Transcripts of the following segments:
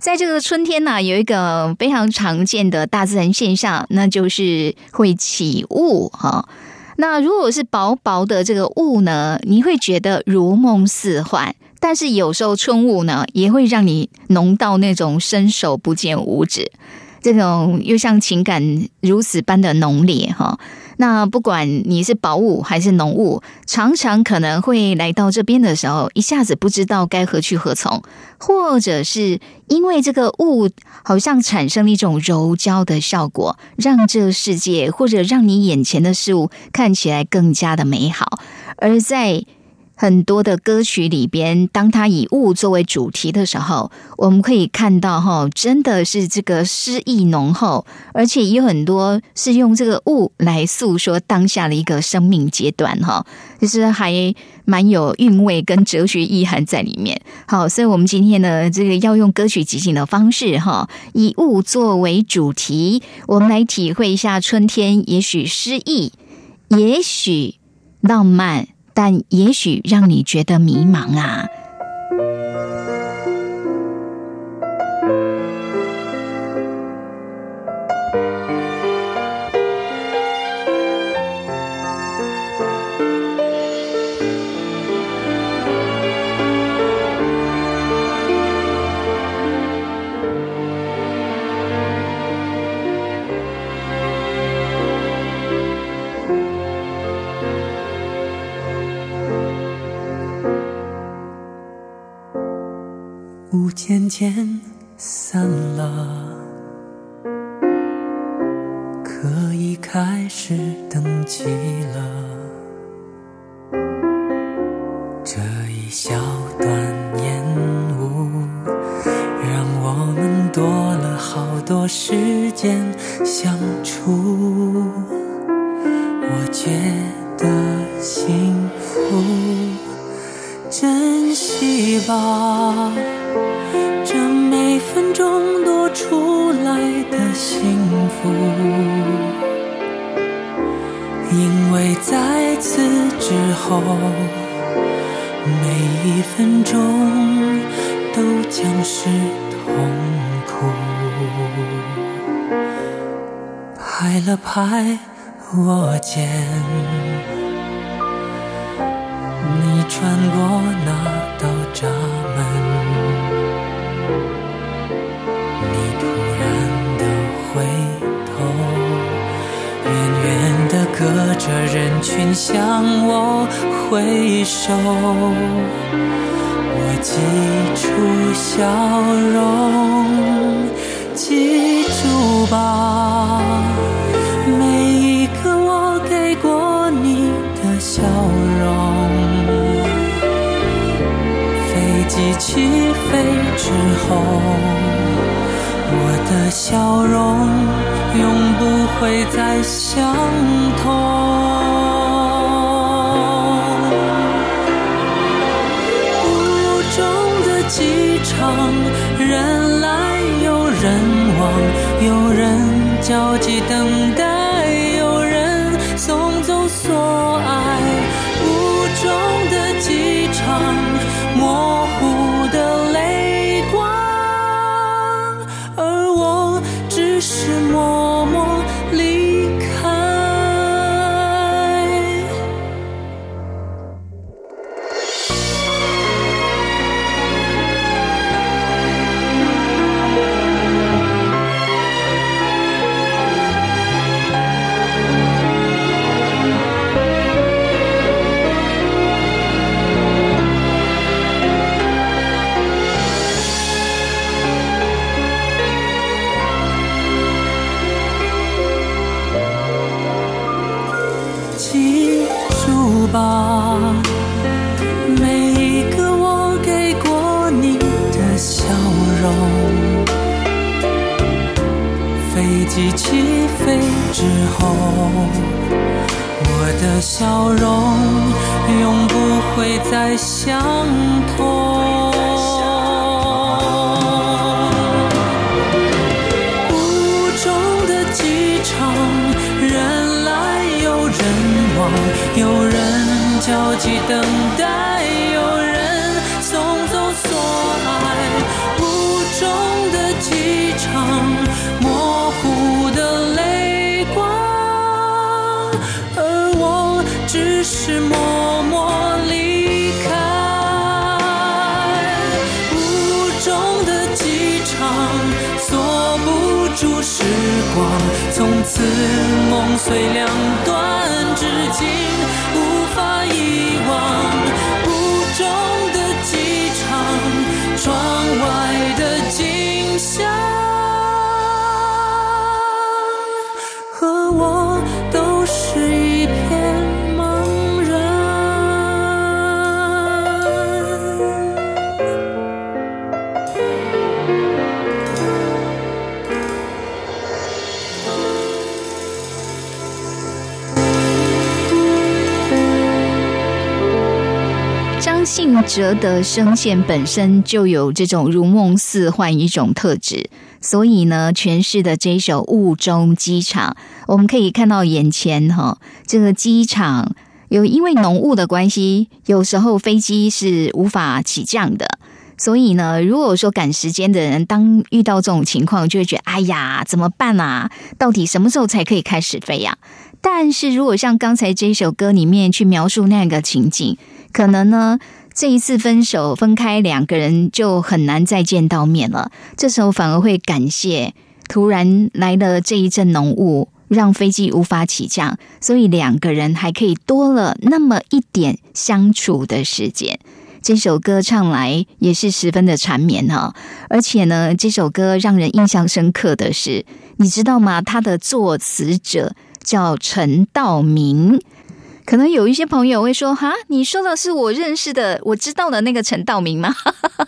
在这个春天呢，有一个非常常见的大自然现象，那就是会起雾哈。那如果是薄薄的这个雾呢，你会觉得如梦似幻；但是有时候春雾呢，也会让你浓到那种伸手不见五指，这种又像情感如此般的浓烈哈。那不管你是薄雾还是浓雾，常常可能会来到这边的时候，一下子不知道该何去何从，或者是因为这个雾好像产生了一种柔焦的效果，让这个世界或者让你眼前的事物看起来更加的美好，而在。很多的歌曲里边，当他以雾作为主题的时候，我们可以看到哈，真的是这个诗意浓厚，而且也有很多是用这个雾来诉说当下的一个生命阶段哈，就是还蛮有韵味跟哲学意涵在里面。好，所以我们今天呢，这个要用歌曲即兴的方式哈，以雾作为主题，我们来体会一下春天，也许诗意，也许浪漫。但也许让你觉得迷茫啊。渐的笑容。永不会再相同。雾中的机场，人来又人往，有人焦急等待，只是默默离开。雾中的机场，锁不住时光，从此梦碎两段，至今信哲的声线本身就有这种如梦似幻一种特质，所以呢，诠释的这首《雾中机场》，我们可以看到眼前哈，这个机场有因为浓雾的关系，有时候飞机是无法起降的。所以呢，如果说赶时间的人，当遇到这种情况，就会觉得哎呀，怎么办啊？到底什么时候才可以开始飞呀、但是如果像刚才这首歌里面去描述那个情景，可能呢，这一次分手分开，两个人就很难再见到面了。这时候反而会感谢突然来了这一阵浓雾，让飞机无法起降，所以两个人还可以多了那么一点相处的时间。这首歌唱来也是十分的缠绵哈、而且呢，这首歌让人印象深刻的是，你知道吗？它的作词者叫陈道明。可能有一些朋友会说：“哈，你说的是我认识的、我知道的那个陈道明吗？”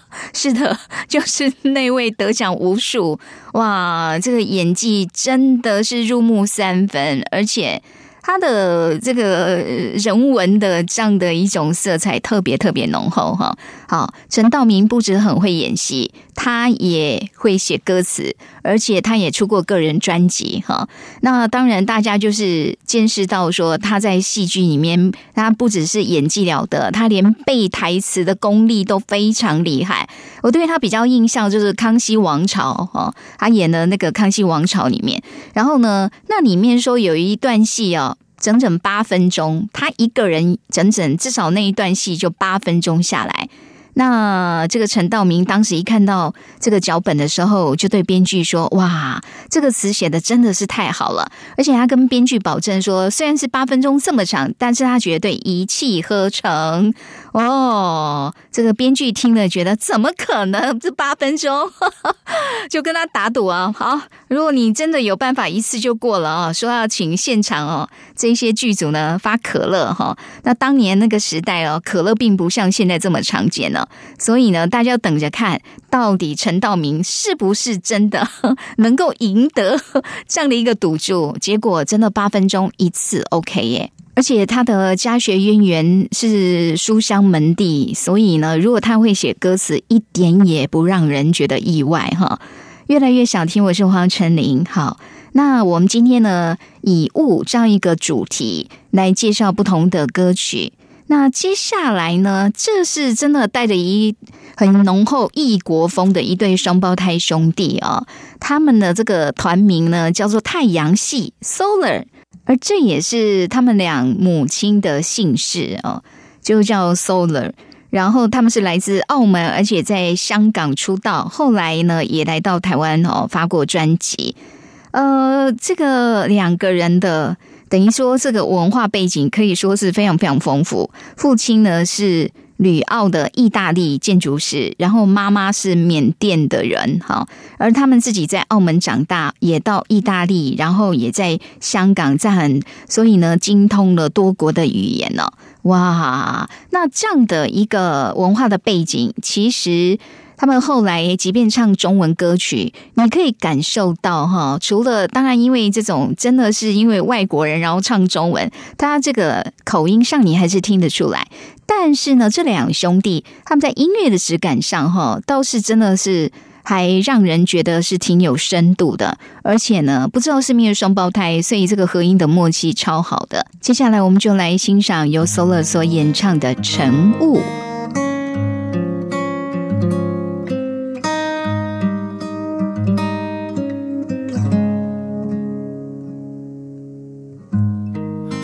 是的，就是那位得奖无数，哇，这个演技真的是入木三分，而且他的这个人文的这样的一种色彩特别特别浓厚哈。好，陈道明不止很会演戏，他也会写歌词，而且他也出过个人专辑哈。那当然，大家就是见识到说他在戏剧里面，他不只是演技了得，他连背台词的功力都非常厉害。我对他比较印象就是《康熙王朝》哦，他演的那个《康熙王朝》里面，然后呢，那里面说有一段戏哦。整整八分钟，他一个人整整至少那一段戏就八分钟下来。那这个陈道明当时一看到这个脚本的时候，就对编剧说：“哇，这个词写的真的是太好了！”而且他跟编剧保证说，虽然是八分钟这么长，但是他绝对一气呵成。哦，这个编剧听了觉得怎么可能？这八分钟 就跟他打赌啊！好，如果你真的有办法一次就过了啊，说要请现场哦，这些剧组呢发可乐哈。那当年那个时代哦，可乐并不像现在这么常见了，所以呢，大家要等着看到底陈道明是不是真的 能够赢得这样的一个赌注。结果真的八分钟一次 OK 耶。而且他的家学渊源是书香门第，所以呢，如果他会写歌词，一点也不让人觉得意外哈。越来越想听，我是黄晨林。好，那我们今天呢，以物这样一个主题来介绍不同的歌曲。那接下来呢，这是真的带着一很浓厚异国风的一对双胞胎兄弟啊、他们的这个团名呢叫做太阳系 Solar。而这也是他们俩母亲的姓氏哦，就叫 Solar。然后他们是来自澳门，而且在香港出道，后来呢也来到台湾哦，发过专辑。呃，这个两个人的等于说这个文化背景可以说是非常非常丰富。父亲呢是旅澳的意大利建筑师，然后妈妈是缅甸的人，哈，而他们自己在澳门长大，也到意大利，然后也在香港，在很，所以呢精通了多国的语言呢、哇，那这样的一个文化的背景，其实。他们后来即便唱中文歌曲，你可以感受到哈，除了当然因为这种真的是因为外国人然后唱中文，他这个口音上你还是听得出来。但是呢，这两兄弟他们在音乐的质感上哈，倒是真的是还让人觉得是挺有深度的。而且呢，不知道是因为双胞胎，所以这个合音的默契超好的。接下来我们就来欣赏由 Solo 所演唱的《晨雾》。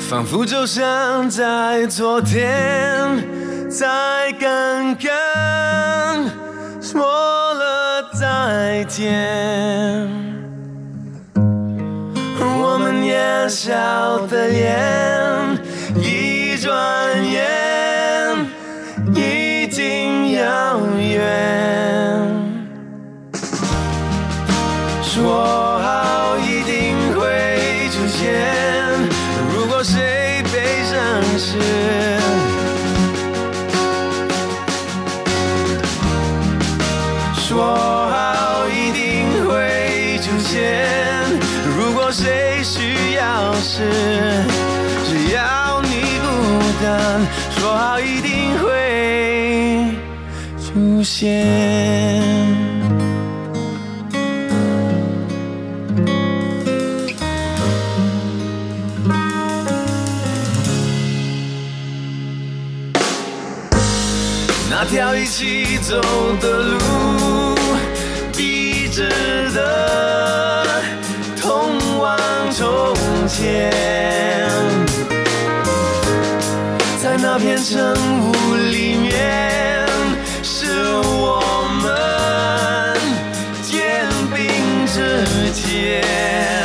仿佛就像在昨天，在刚刚说了再见。我们年少的脸，一转眼已经遥远。说是，只要你孤单，说好一定会出现。那条一起走的路，笔直的在那片晨雾里面，是我们肩并着肩。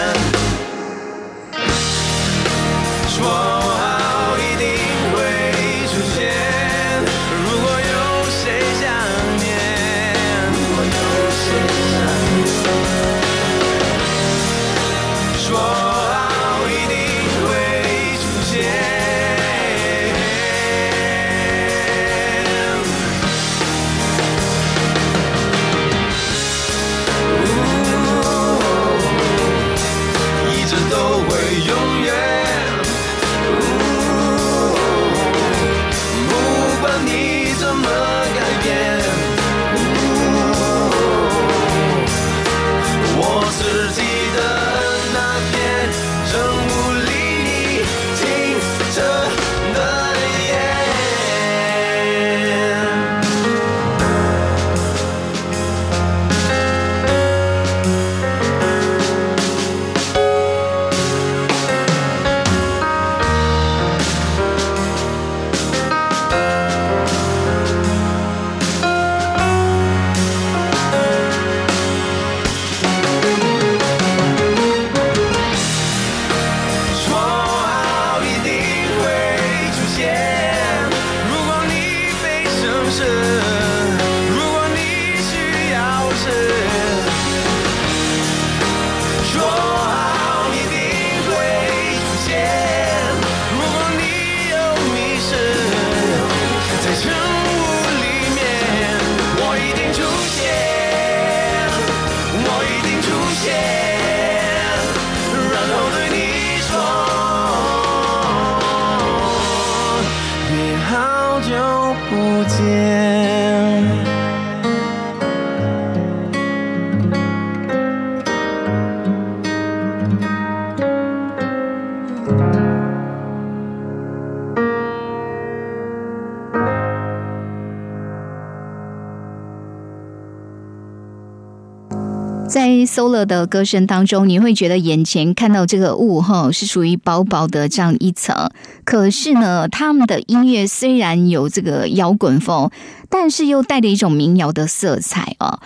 Solo 的歌声当中，你会觉得眼前看到这个雾哈是属于薄薄的这样一层。可是呢，他们的音乐虽然有这个摇滚风，但是又带着一种民谣的色彩哦。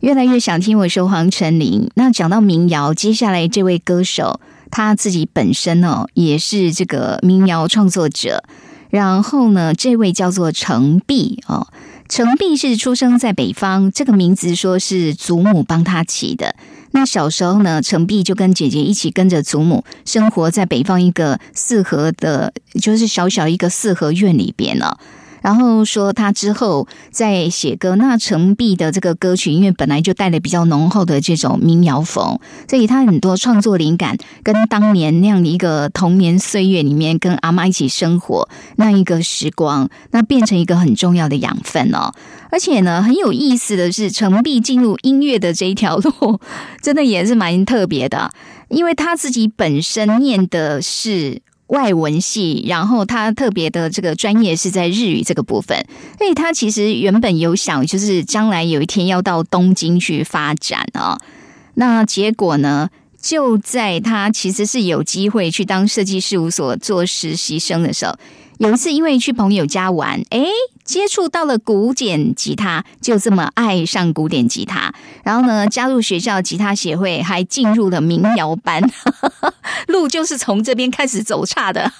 越来越想听我说黄成林。那讲到民谣，接下来这位歌手他自己本身哦也是这个民谣创作者。然后呢，这位叫做程璧哦。程璧是出生在北方，这个名字说是祖母帮他起的。那小时候呢，程璧就跟姐姐一起跟着祖母生活在北方一个四合的，就是小小一个四合院里边了。然后说他之后在写歌，那程璧的这个歌曲，因为本来就带了比较浓厚的这种民谣风，所以他很多创作灵感跟当年那样的一个童年岁月里面跟阿妈一起生活那一个时光，那变成一个很重要的养分哦。而且呢，很有意思的是，程璧进入音乐的这一条路，真的也是蛮特别的，因为他自己本身念的是。外文系，然后他特别的这个专业是在日语这个部分，所以他其实原本有想，就是将来有一天要到东京去发展啊。那结果呢，就在他其实是有机会去当设计事务所做实习生的时候，有一次因为去朋友家玩，诶。接触到了古典吉他，就这么爱上古典吉他。然后呢，加入学校吉他协会，还进入了民谣班。路就是从这边开始走岔的。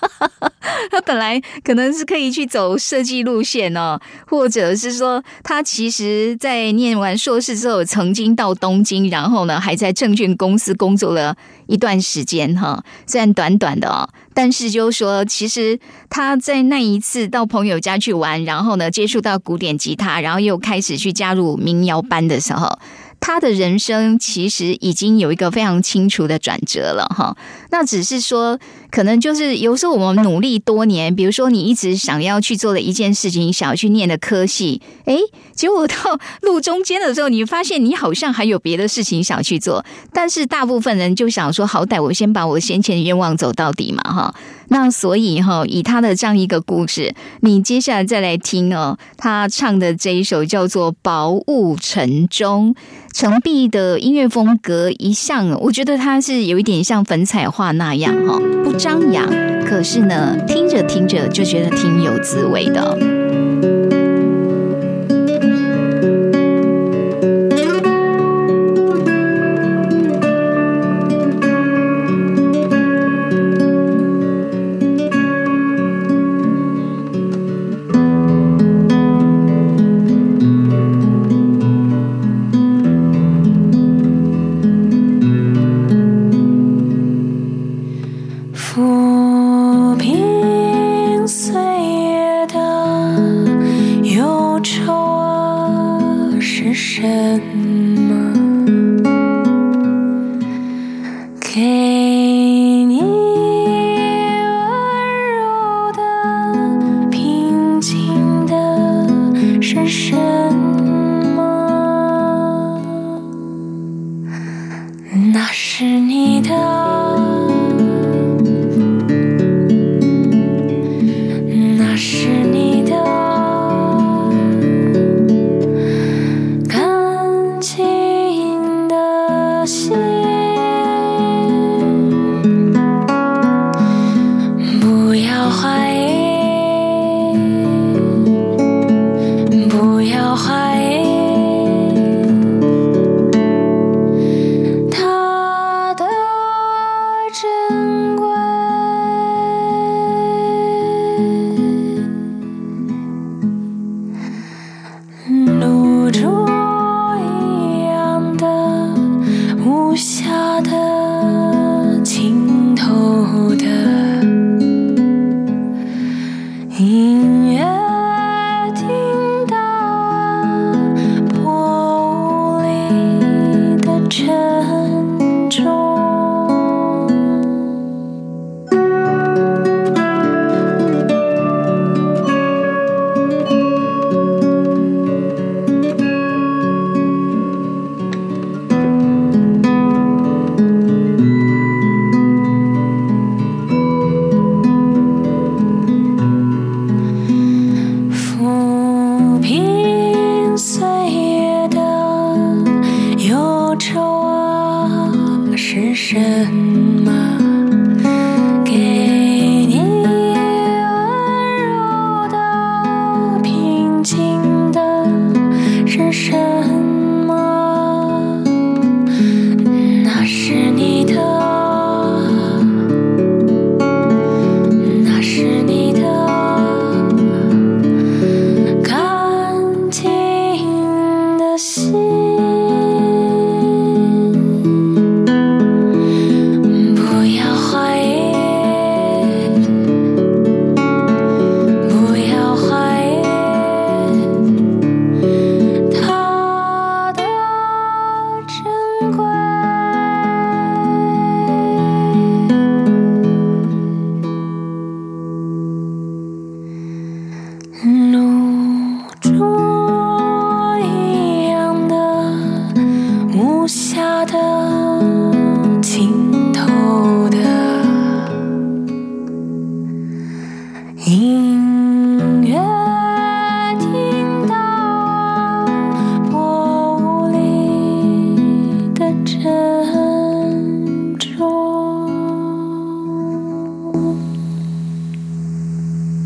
他 本来可能是可以去走设计路线哦，或者是说，他其实在念完硕士之后，曾经到东京，然后呢，还在证券公司工作了一段时间哈。虽然短短的哦，但是就是说，其实他在那一次到朋友家去玩，然后。呢，接触到古典吉他，然后又开始去加入民谣班的时候，他的人生其实已经有一个非常清楚的转折了哈。那只是说，可能就是有时候我们努力多年，比如说你一直想要去做的一件事情，想要去念的科系，诶，结果到路中间的时候，你发现你好像还有别的事情想去做，但是大部分人就想说，好歹我先把我先前的愿望走到底嘛哈。那所以哈，以他的这样一个故事，你接下来再来听哦，他唱的这一首叫做《薄雾沉中》，程璧的音乐风格一向，我觉得他是有一点像粉彩画那样哈，不张扬，可是呢，听着听着就觉得挺有滋味的。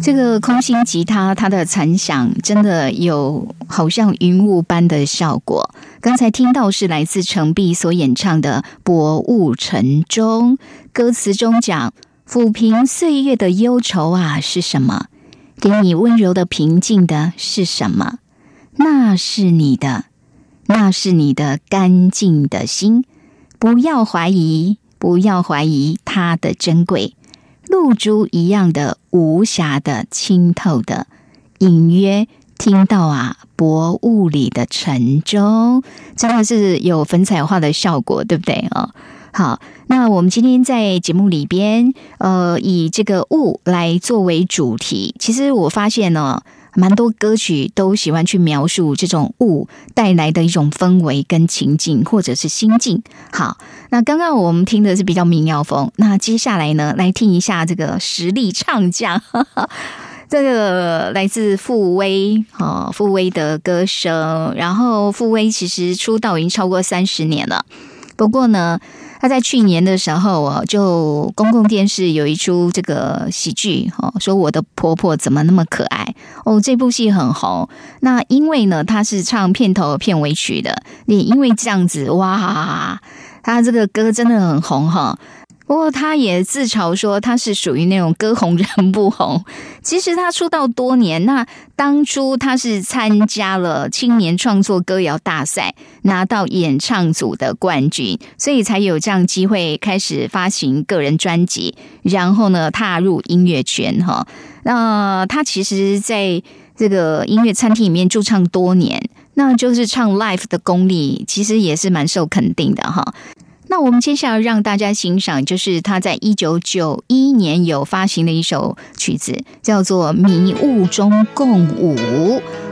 这个空心吉他，它的残响真的有好像云雾般的效果。刚才听到是来自程璧所演唱的《薄雾沉中》，歌词中讲：“抚平岁月的忧愁啊，是什么？给你温柔的平静的是什么？那是你的，那是你的干净的心。不要怀疑，不要怀疑它的珍贵。露珠一样的无瑕的清透的，隐约听到啊，薄雾里的沉舟，真的是有粉彩画的效果，对不对啊？好，那我们今天在节目里边，呃，以这个雾来作为主题，其实我发现呢。蛮多歌曲都喜欢去描述这种雾带来的一种氛围跟情境，或者是心境。好，那刚刚我们听的是比较民谣风，那接下来呢，来听一下这个实力唱将，这个来自傅威哦，傅威的歌声。然后傅威其实出道已经超过三十年了，不过呢。他在去年的时候哦，就公共电视有一出这个喜剧哦，说我的婆婆怎么那么可爱哦，这部戏很红。那因为呢，他是唱片头片尾曲的，也因为这样子哇，他这个歌真的很红哈。不过，他也自嘲说他是属于那种歌红人不红。其实他出道多年，那当初他是参加了青年创作歌谣大赛，拿到演唱组的冠军，所以才有这样机会开始发行个人专辑，然后呢踏入音乐圈哈。那他其实在这个音乐餐厅里面驻唱多年，那就是唱 life 的功力其实也是蛮受肯定的哈。那我们接下来让大家欣赏，就是他在一九九一年有发行的一首曲子，叫做《迷雾中共舞》。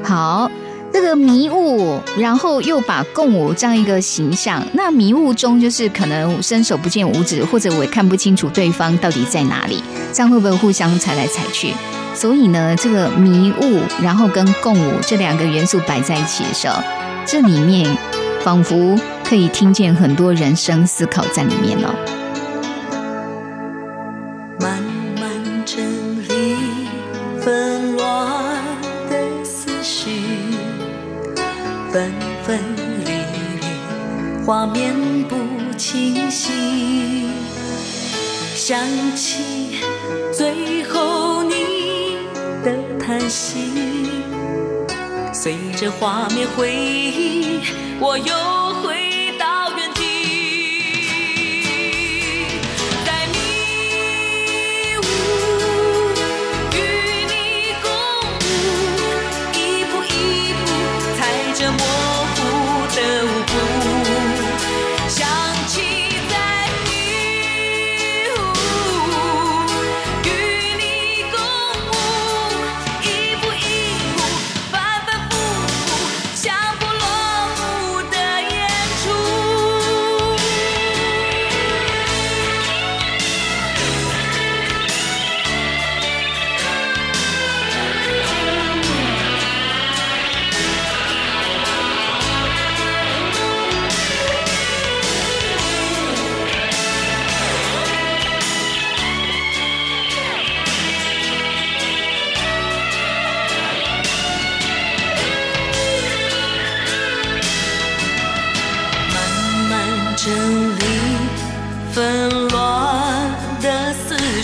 好，这个迷雾，然后又把共舞这样一个形象，那迷雾中就是可能伸手不见五指，或者我也看不清楚对方到底在哪里，这样会不会互相踩来踩去？所以呢，这个迷雾，然后跟共舞这两个元素摆在一起的时候，这里面仿佛。可以听见很多人生思考在里面哦。漫漫城里纷乱的思绪，分分离离，画面不清晰。想起最后你的叹息，随着画面回忆，我又回。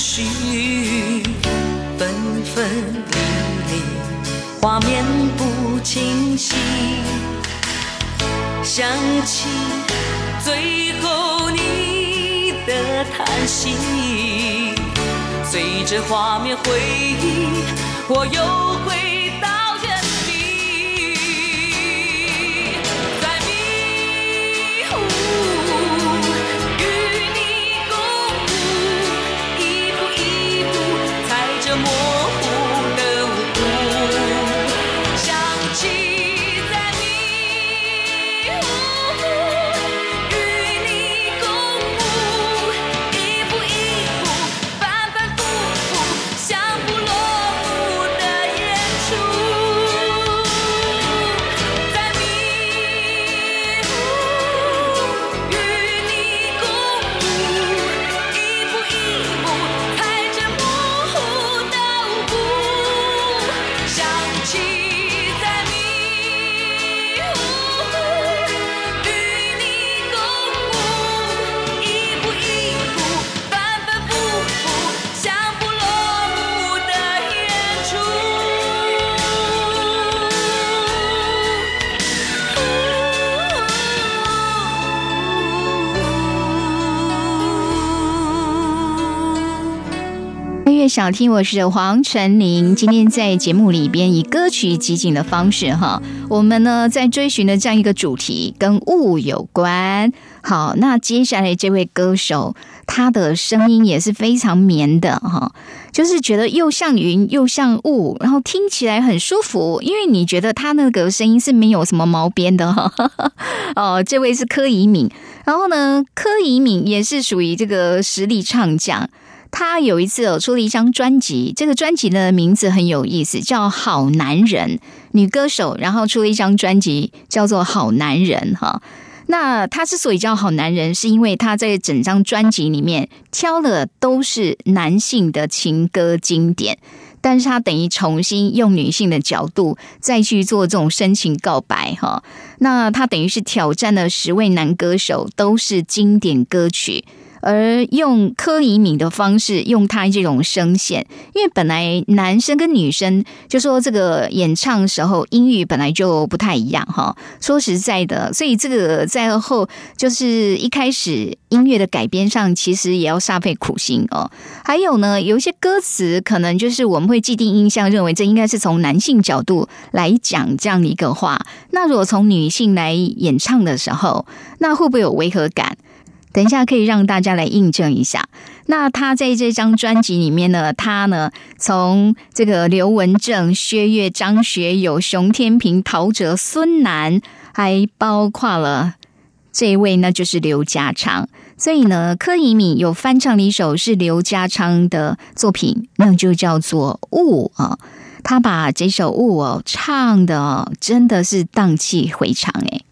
絮，纷纷离离，画面不清晰。想起最后你的叹息，随着画面回忆，我又回。好听，我是黄晨林。今天在节目里边以歌曲集锦的方式哈，我们呢在追寻的这样一个主题跟雾有关。好，那接下来这位歌手，他的声音也是非常绵的哈，就是觉得又像云又像雾，然后听起来很舒服，因为你觉得他那个声音是没有什么毛边的哈。哦，这位是柯以敏，然后呢，柯以敏也是属于这个实力唱将。他有一次哦出了一张专辑，这个专辑的名字很有意思，叫《好男人》，女歌手，然后出了一张专辑叫做《好男人》哈。那他之所以叫好男人，是因为他在整张专辑里面挑的都是男性的情歌经典，但是他等于重新用女性的角度再去做这种深情告白哈。那他等于是挑战了十位男歌手，都是经典歌曲。而用柯以敏的方式，用他这种声线，因为本来男生跟女生就说这个演唱时候音域本来就不太一样哈。说实在的，所以这个在后就是一开始音乐的改编上，其实也要煞费苦心哦。还有呢，有一些歌词可能就是我们会既定印象认为这应该是从男性角度来讲这样的一个话，那如果从女性来演唱的时候，那会不会有违和感？等一下，可以让大家来印证一下。那他在这张专辑里面呢，他呢从这个刘文正、薛岳、张学友、熊天平、陶喆、孙楠，还包括了这位，那就是刘家昌。所以呢，柯以敏有翻唱了一首是刘家昌的作品，那就叫做《雾》啊。他把这首《雾》哦唱的真的是荡气回肠诶。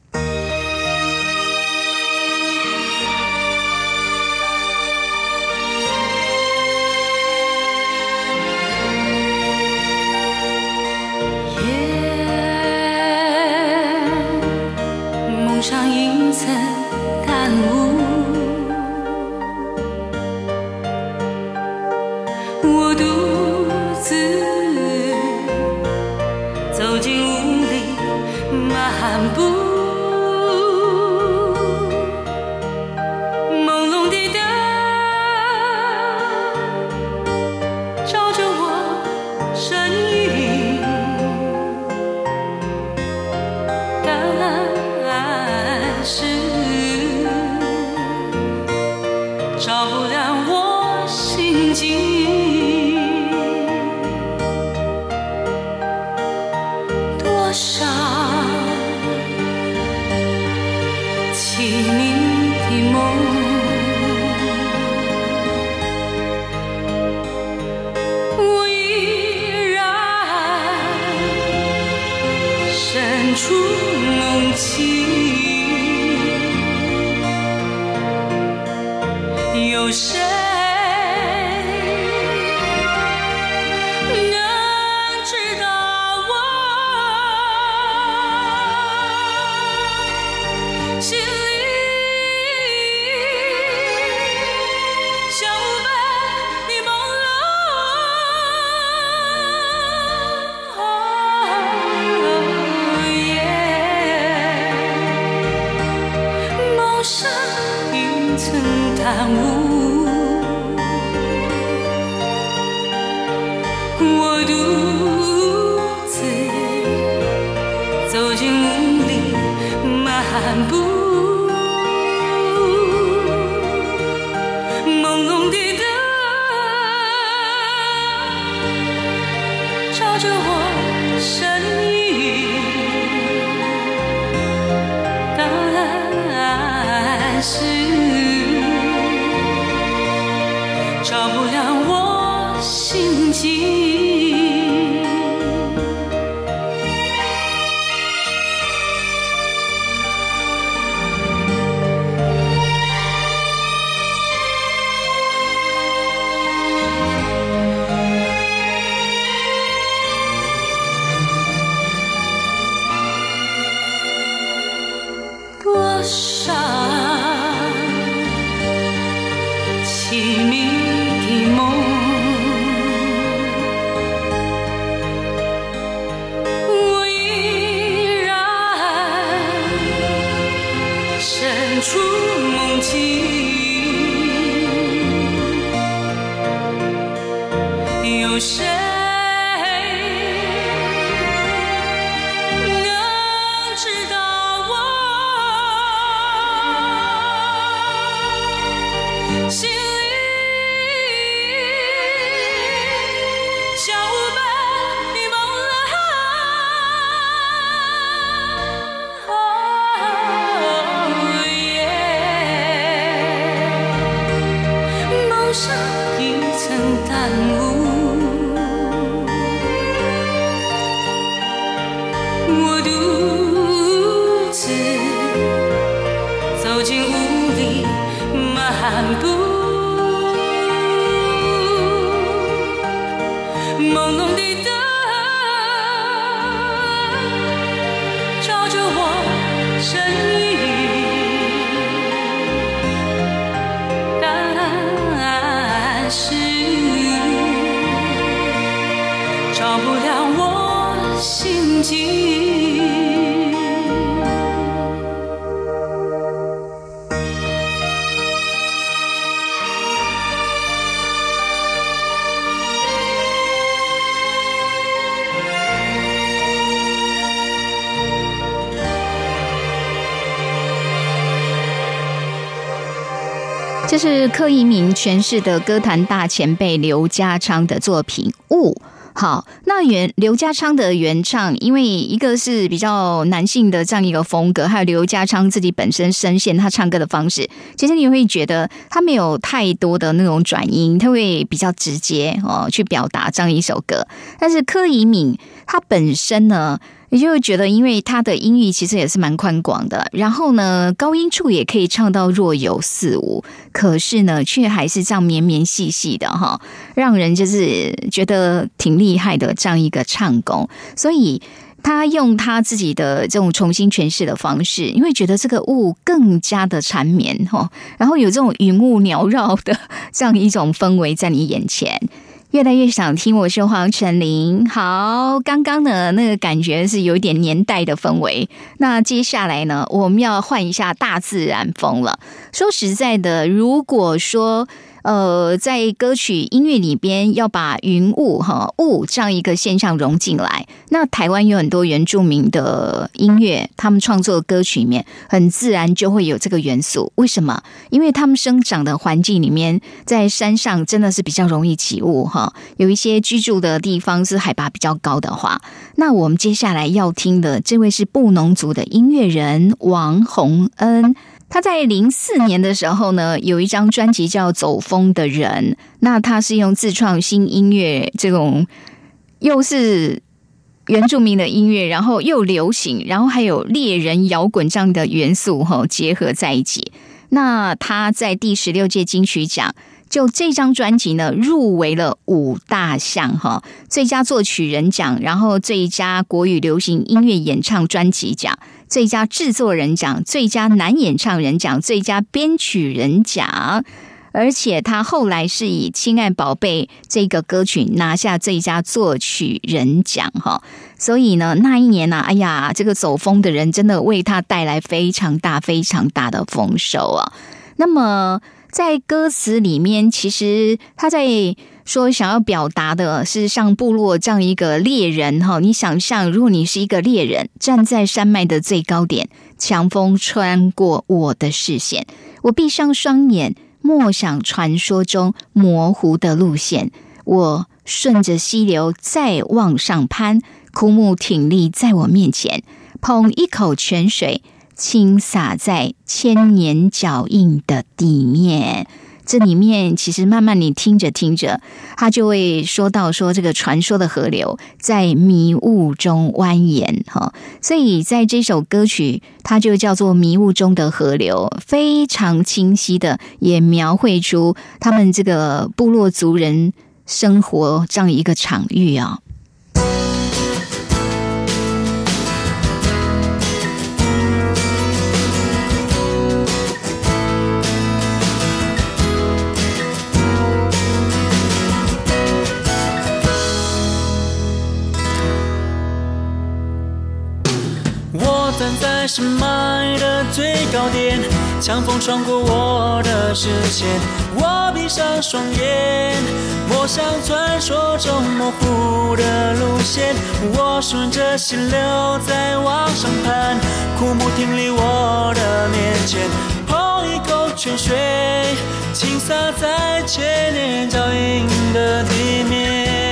boo. 朦胧的灯照着我身影，但是照不亮我心境。是柯以敏诠释的歌坛大前辈刘家昌的作品《雾》。好，那原刘家昌的原唱，因为一个是比较男性的这样一个风格，还有刘家昌自己本身声线，他唱歌的方式，其实你会觉得他没有太多的那种转音，他会比较直接哦去表达这样一首歌。但是柯以敏他本身呢，你就会觉得，因为他的音域其实也是蛮宽广的，然后呢，高音处也可以唱到若有似无，可是呢，却还是这样绵绵细细的哈，让人就是觉得挺厉害的这样一个唱功，所以。他用他自己的这种重新诠释的方式，你会觉得这个雾更加的缠绵哈，然后有这种云雾缭绕的这样一种氛围在你眼前。越来越想听，我是黄晨林。好，刚刚呢那个感觉是有一点年代的氛围。那接下来呢，我们要换一下大自然风了。说实在的，如果说呃，在歌曲音乐里边要把云雾哈雾这样一个现象融进来，那台湾有很多原住民的音乐，他们创作的歌曲里面很自然就会有这个元素。为什么？因为他们生长的环境里面，在山上真的是比较容易起雾哈。有一些居住的地方是海拔比较高的话，那我们接下来要听的这位是布农族的音乐人王洪恩。他在零四年的时候呢，有一张专辑叫《走风的人》，那他是用自创新音乐这种，又是原住民的音乐，然后又流行，然后还有猎人摇滚这样的元素哈结合在一起。那他在第十六届金曲奖，就这张专辑呢入围了五大项哈，最佳作曲人奖，然后最佳国语流行音乐演唱专辑奖。最佳制作人奖、最佳男演唱人奖、最佳编曲人奖，而且他后来是以《亲爱宝贝》这个歌曲拿下最佳作曲人奖哈。所以呢，那一年呢、哎呀，这个走风的人真的为他带来非常大、非常大的丰收啊。那么在歌词里面，其实他在。说想要表达的是像部落这样一个猎人哈，你想象如果你是一个猎人，站在山脉的最高点，强风穿过我的视线，我闭上双眼，默想传说中模糊的路线，我顺着溪流再往上攀，枯木挺立在我面前，捧一口泉水，倾洒在千年脚印的地面。这里面其实慢慢你听着听着，他就会说到说这个传说的河流在迷雾中蜿蜒哈，所以在这首歌曲它就叫做迷雾中的河流，非常清晰的也描绘出他们这个部落族人生活这样一个场域啊。站在山脉的最高点，强风穿过我的视线，我闭上双眼，摸象传说中模糊的路线，我顺着溪流再往上攀，枯木挺立我的面前，捧一口泉水，倾洒在千年脚印的地面。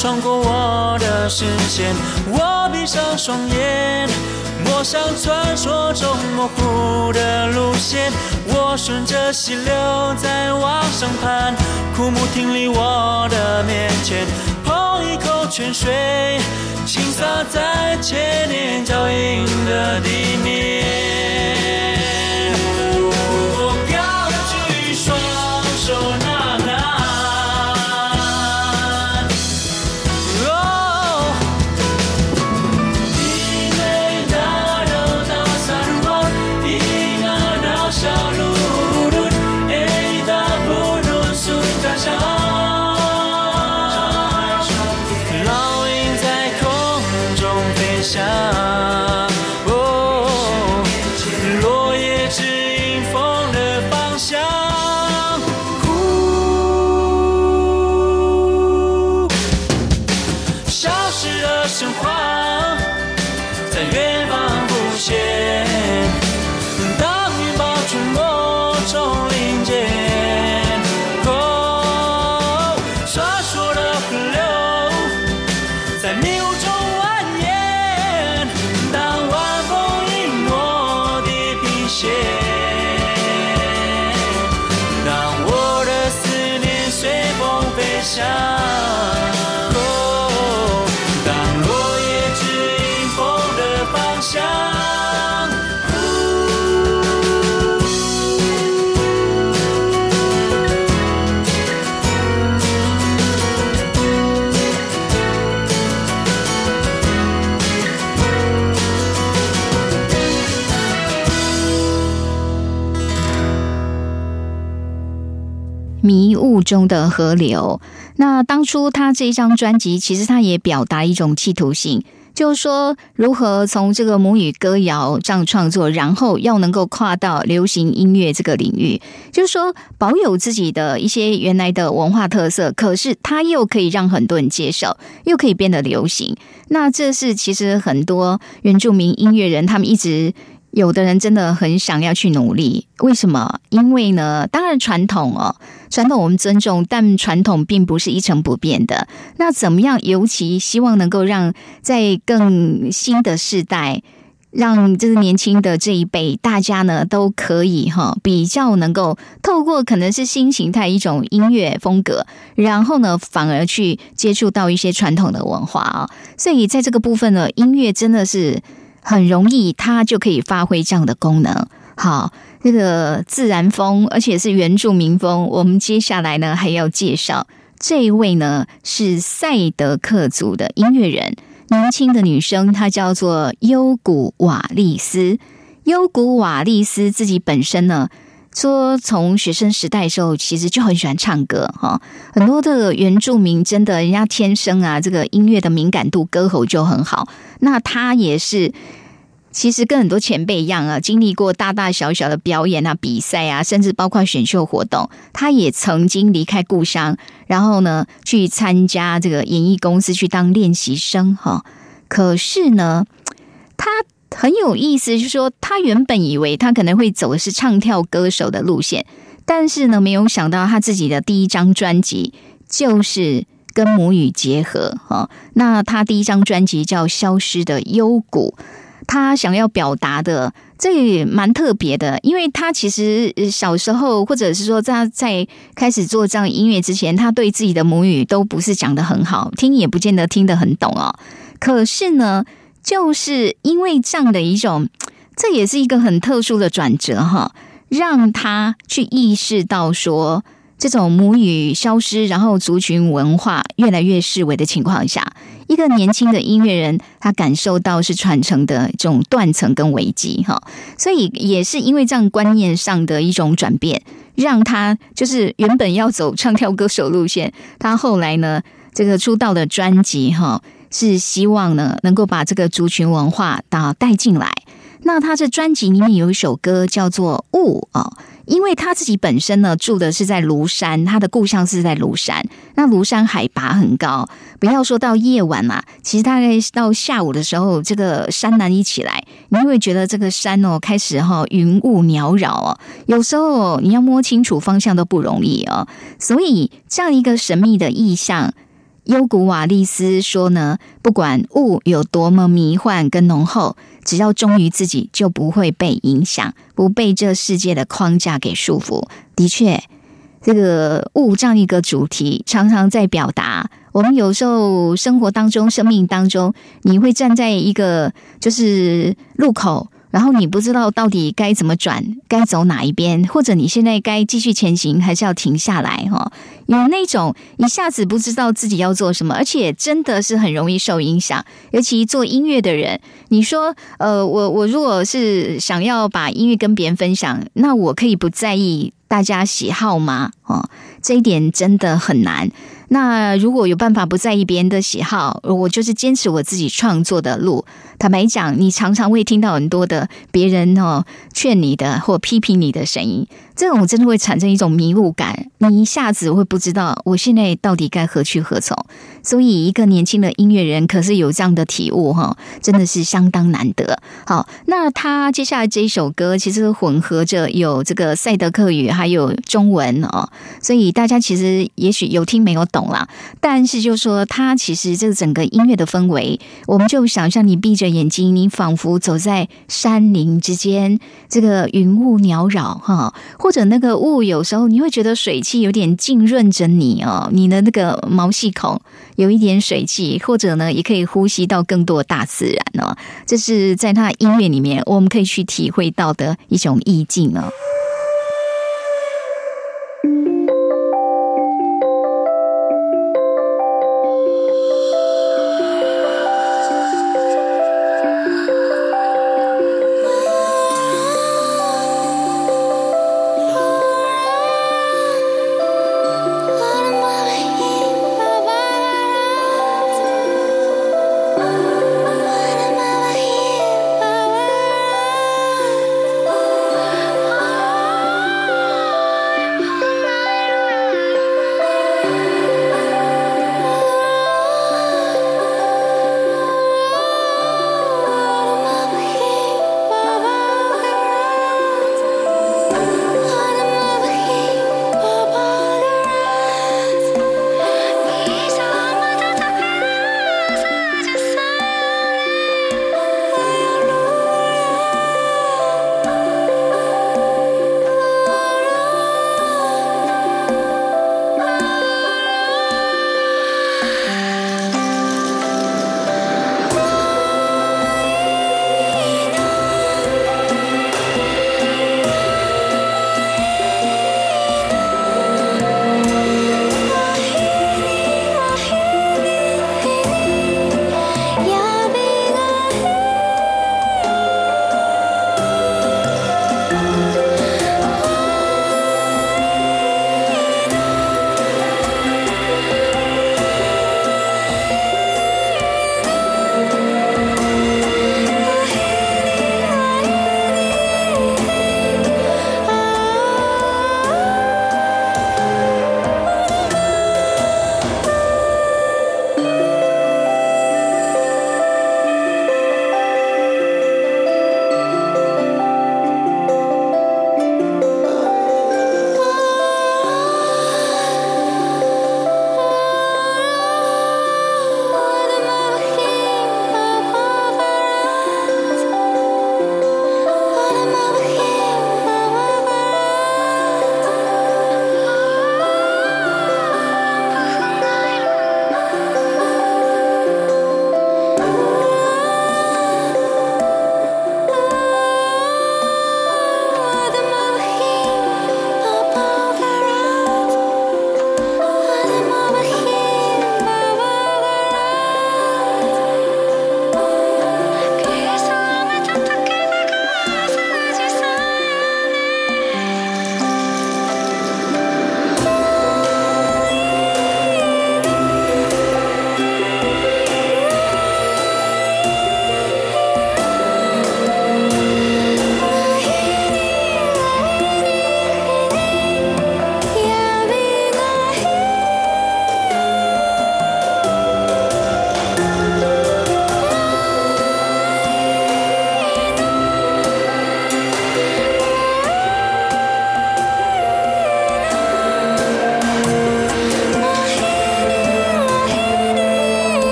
穿过我的视线，我闭上双眼，摸象传说中模糊的路线，我顺着溪流在往上攀，枯木挺立我的面前，碰一口泉水，倾洒在千年脚印的地面。风飞翔，哦，当落叶指引风的方向。迷雾中的河流。那当初他这一张专辑，其实他也表达一种企图性，就是说如何从这个母语歌谣这样创作，然后要能够跨到流行音乐这个领域，就是说保有自己的一些原来的文化特色，可是它又可以让很多人接受，又可以变得流行。那这是其实很多原住民音乐人他们一直。有的人真的很想要去努力，为什么？因为呢，当然传统哦，传统我们尊重，但传统并不是一成不变的。那怎么样？尤其希望能够让在更新的世代，让这个年轻的这一辈，大家呢都可以哈，比较能够透过可能是新形态一种音乐风格，然后呢，反而去接触到一些传统的文化啊。所以在这个部分呢，音乐真的是。很容易，它就可以发挥这样的功能。好，那个自然风，而且是原住民风。我们接下来呢还要介绍这一位呢是赛德克族的音乐人，年轻的女生，她叫做优古瓦利斯。优古瓦利斯自己本身呢。说从学生时代的时候，其实就很喜欢唱歌哈。很多的原住民真的，人家天生啊，这个音乐的敏感度，歌喉就很好。那他也是其实跟很多前辈一样啊，经历过大大小小的表演啊、比赛啊，甚至包括选秀活动。他也曾经离开故乡，然后呢，去参加这个演艺公司去当练习生哈。可是呢，他很有意思，就是说他原本以为他可能会走的是唱跳歌手的路线，但是呢，没有想到他自己的第一张专辑就是跟母语结合哈。那他第一张专辑叫《消失的幽谷》。他想要表达的，这也蛮特别的，因为他其实小时候，或者是说在在开始做这样音乐之前，他对自己的母语都不是讲的很好，听也不见得听得很懂哦。可是呢，就是因为这样的一种，这也是一个很特殊的转折哈，让他去意识到说。这种母语消失，然后族群文化越来越式微的情况下，一个年轻的音乐人，他感受到是传承的这种断层跟危机，哈，所以也是因为这样观念上的一种转变，让他就是原本要走唱跳歌手路线，他后来呢，这个出道的专辑，哈，是希望呢能够把这个族群文化打带进来。那他这专辑里面有一首歌叫做《雾》啊。因为他自己本身呢住的是在庐山，他的故乡是在庐山。那庐山海拔很高，不要说到夜晚嘛，其实大概到下午的时候，这个山南一起来，你会觉得这个山哦开始哈云雾缭绕哦，有时候你要摸清楚方向都不容易哦。所以这样一个神秘的意象，优古瓦利斯说呢，不管雾有多么迷幻跟浓厚。只要忠于自己，就不会被影响，不被这世界的框架给束缚。的确，这个物这样一个主题，常常在表达我们有时候生活当中、生命当中，你会站在一个就是路口。然后你不知道到底该怎么转，该走哪一边，或者你现在该继续前行，还是要停下来？哈，有那种一下子不知道自己要做什么，而且真的是很容易受影响。尤其做音乐的人，你说，呃，我我如果是想要把音乐跟别人分享，那我可以不在意大家喜好吗？哦，这一点真的很难。那如果有办法不在意别人的喜好，我就是坚持我自己创作的路。坦白讲，你常常会听到很多的别人哦劝你的或批评你的声音，这种真的会产生一种迷雾感，你一下子会不知道我现在到底该何去何从。所以，一个年轻的音乐人可是有这样的体悟哈，真的是相当难得。好，那他接下来这一首歌其实混合着有这个赛德克语还有中文哦，所以大家其实也许有听没有懂啦。但是就说他其实这整个音乐的氛围，我们就想象你闭着眼睛，你仿佛走在山林之间，这个云雾缭绕哈，或或者那个雾有时候你会觉得水汽有点浸润着你哦，你的那个毛细孔。有一点水汽，或者呢，也可以呼吸到更多大自然哦。这是在他音乐里面，我们可以去体会到的一种意境哦。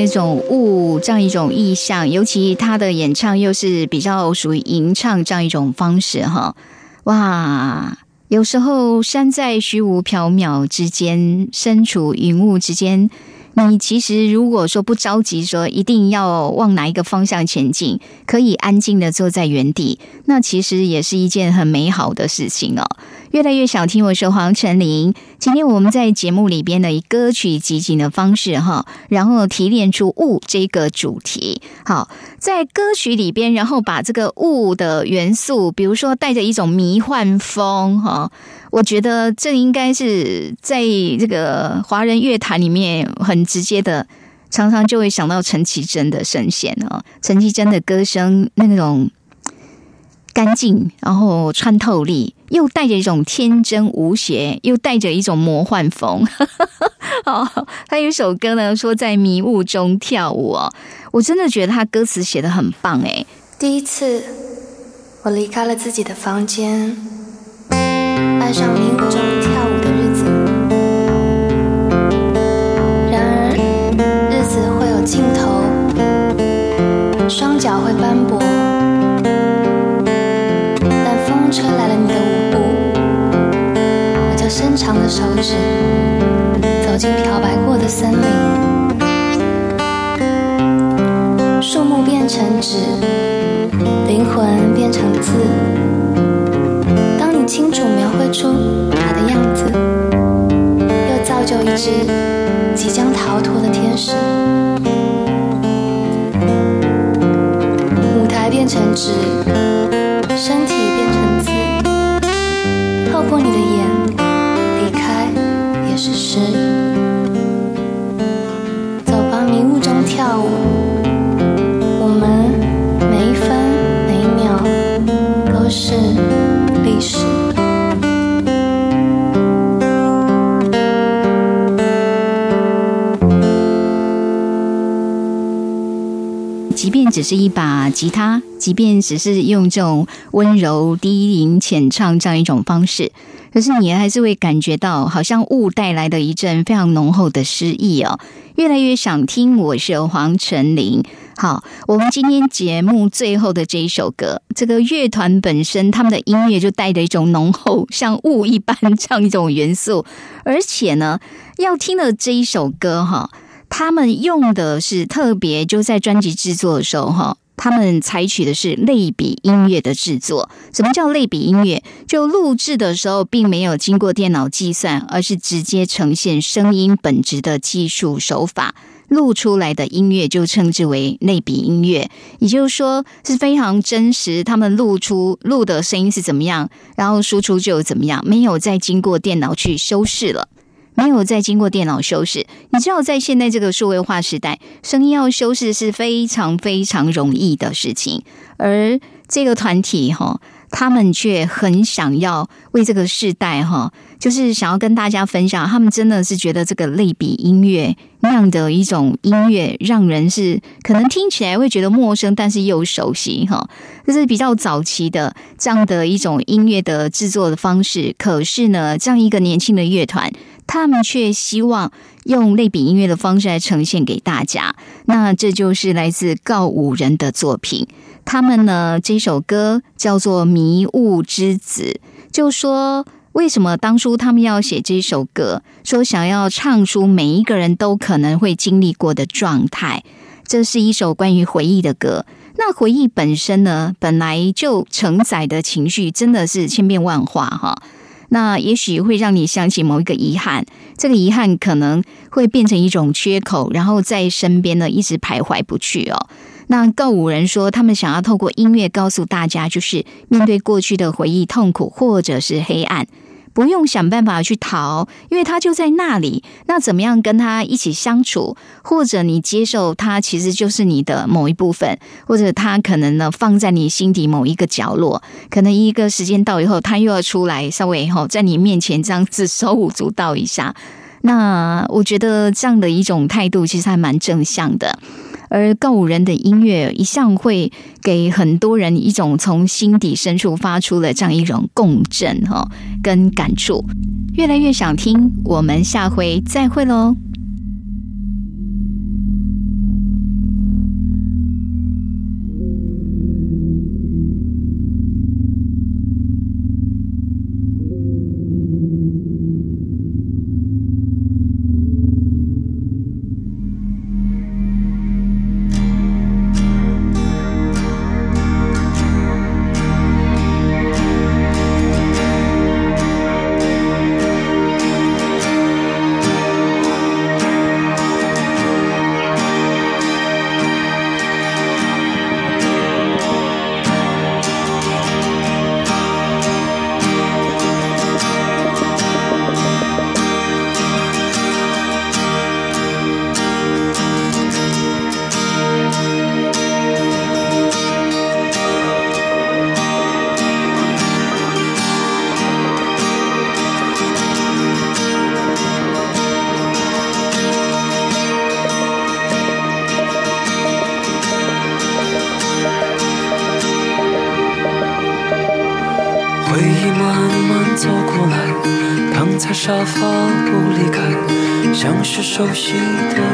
那种雾这样一种意象，尤其他的演唱又是比较属于吟唱这样一种方式哈，哇！有时候山在虚无缥缈之间，身处云雾之间。你其实如果说不着急，说一定要往哪一个方向前进，可以安静的坐在原地，那其实也是一件很美好的事情哦。越来越想听我说黄晨林，今天我们在节目里边的以歌曲集锦的方式哈，然后提炼出雾这个主题。好，在歌曲里边，然后把这个雾的元素，比如说带着一种迷幻风哈。我觉得这应该是在这个华人乐坛里面很直接的，常常就会想到陈绮贞的声线啊，陈绮贞的歌声那种干净，然后穿透力，又带着一种天真无邪，又带着一种魔幻风。哦，他有一首歌呢，说在迷雾中跳舞哦，我真的觉得他歌词写的很棒哎。第一次，我离开了自己的房间。爱上迷雾中跳舞的日子，然而日子会有尽头，双脚会斑驳，但风吹来了你的舞步，我就伸长的手指走进漂白过的森林，树木变成纸，灵魂变成字。清楚描绘出他的样子，又造就一只即将逃脱的天使。舞台变成纸，是一把吉他，即便只是用这种温柔低吟浅唱这样一种方式，可是你还是会感觉到，好像雾带来的一阵非常浓厚的诗意哦。越来越想听，我是黄晨林。好，我们今天节目最后的这一首歌，这个乐团本身他们的音乐就带着一种浓厚，像雾一般这样一种元素，而且呢，要听的这一首歌哈。他们用的是特别，就在专辑制作的时候，哈，他们采取的是类比音乐的制作。什么叫类比音乐？就录制的时候并没有经过电脑计算，而是直接呈现声音本质的技术手法，录出来的音乐就称之为类比音乐。也就是说，是非常真实，他们录出录的声音是怎么样，然后输出就怎么样，没有再经过电脑去修饰了。没有再经过电脑修饰，你知道，在现在这个数位化时代，声音要修饰是非常非常容易的事情。而这个团体哈，他们却很想要为这个时代哈，就是想要跟大家分享，他们真的是觉得这个类比音乐那样的一种音乐，让人是可能听起来会觉得陌生，但是又熟悉哈。这是比较早期的这样的一种音乐的制作的方式。可是呢，这样一个年轻的乐团。他们却希望用类比音乐的方式来呈现给大家，那这就是来自告五人的作品。他们呢，这首歌叫做《迷雾之子》，就说为什么当初他们要写这首歌，说想要唱出每一个人都可能会经历过的状态。这是一首关于回忆的歌。那回忆本身呢，本来就承载的情绪真的是千变万化哈。那也许会让你想起某一个遗憾，这个遗憾可能会变成一种缺口，然后在身边呢一直徘徊不去哦。那告五人说，他们想要透过音乐告诉大家，就是面对过去的回忆、痛苦或者是黑暗。不用想办法去逃，因为他就在那里。那怎么样跟他一起相处，或者你接受他，其实就是你的某一部分，或者他可能呢放在你心底某一个角落。可能一个时间到以后，他又要出来，稍微后在你面前这样子手舞足蹈一下。那我觉得这样的一种态度，其实还蛮正向的。而告五人的音乐一向会给很多人一种从心底深处发出的这样一种共振哈，跟感触，越来越想听。我们下回再会喽。熟悉的